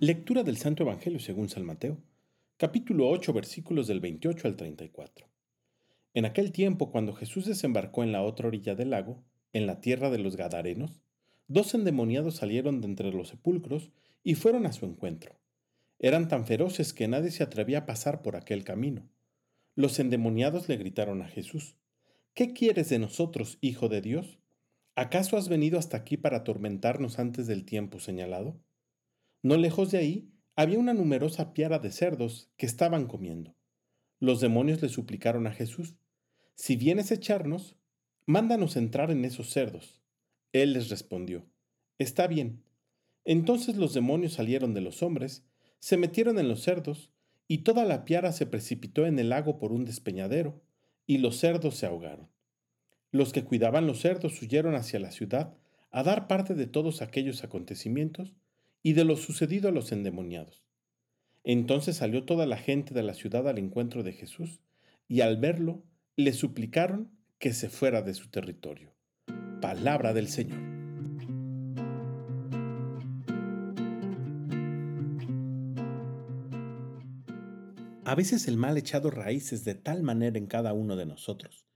Lectura del Santo Evangelio según San Mateo, capítulo 8, versículos del 28 al 34. En aquel tiempo, cuando Jesús desembarcó en la otra orilla del lago, en la tierra de los Gadarenos, dos endemoniados salieron de entre los sepulcros y fueron a su encuentro. Eran tan feroces que nadie se atrevía a pasar por aquel camino. Los endemoniados le gritaron a Jesús, ¿Qué quieres de nosotros, Hijo de Dios? ¿Acaso has venido hasta aquí para atormentarnos antes del tiempo señalado? No lejos de ahí había una numerosa piara de cerdos que estaban comiendo. Los demonios le suplicaron a Jesús, Si vienes a echarnos, mándanos entrar en esos cerdos. Él les respondió, Está bien. Entonces los demonios salieron de los hombres, se metieron en los cerdos, y toda la piara se precipitó en el lago por un despeñadero, y los cerdos se ahogaron. Los que cuidaban los cerdos huyeron hacia la ciudad a dar parte de todos aquellos acontecimientos y de lo sucedido a los endemoniados. Entonces salió toda la gente de la ciudad al encuentro de Jesús, y al verlo le suplicaron que se fuera de su territorio. Palabra del Señor. A veces el mal ha echado raíces de tal manera en cada uno de nosotros,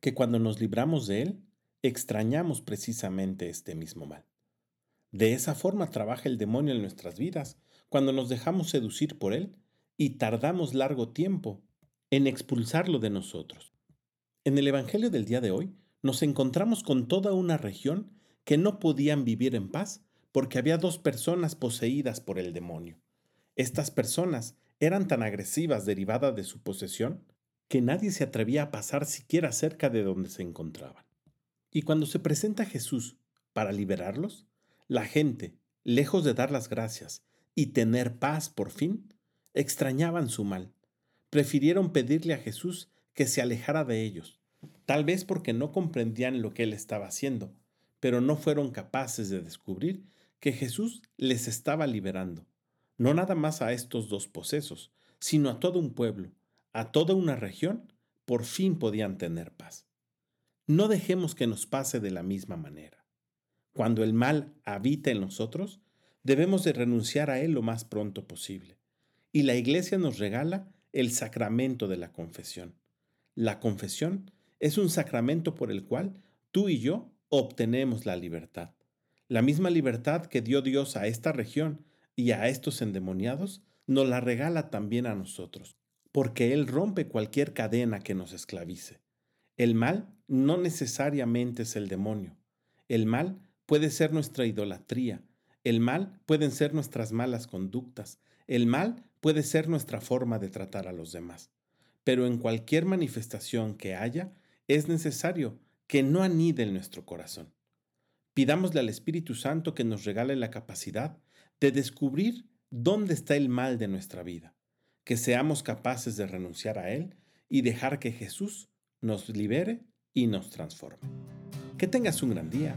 que cuando nos libramos de él, extrañamos precisamente este mismo mal. De esa forma trabaja el demonio en nuestras vidas, cuando nos dejamos seducir por él y tardamos largo tiempo en expulsarlo de nosotros. En el Evangelio del día de hoy nos encontramos con toda una región que no podían vivir en paz porque había dos personas poseídas por el demonio. Estas personas eran tan agresivas derivadas de su posesión que nadie se atrevía a pasar siquiera cerca de donde se encontraban. Y cuando se presenta Jesús para liberarlos, la gente, lejos de dar las gracias y tener paz por fin, extrañaban su mal. Prefirieron pedirle a Jesús que se alejara de ellos, tal vez porque no comprendían lo que él estaba haciendo, pero no fueron capaces de descubrir que Jesús les estaba liberando, no nada más a estos dos posesos, sino a todo un pueblo, a toda una región, por fin podían tener paz. No dejemos que nos pase de la misma manera. Cuando el mal habita en nosotros, debemos de renunciar a él lo más pronto posible. Y la iglesia nos regala el sacramento de la confesión. La confesión es un sacramento por el cual tú y yo obtenemos la libertad. La misma libertad que dio Dios a esta región y a estos endemoniados, nos la regala también a nosotros, porque Él rompe cualquier cadena que nos esclavice. El mal no necesariamente es el demonio. El mal puede ser nuestra idolatría, el mal pueden ser nuestras malas conductas, el mal puede ser nuestra forma de tratar a los demás. Pero en cualquier manifestación que haya, es necesario que no anide en nuestro corazón. Pidámosle al Espíritu Santo que nos regale la capacidad de descubrir dónde está el mal de nuestra vida, que seamos capaces de renunciar a él y dejar que Jesús nos libere y nos transforme. Que tengas un gran día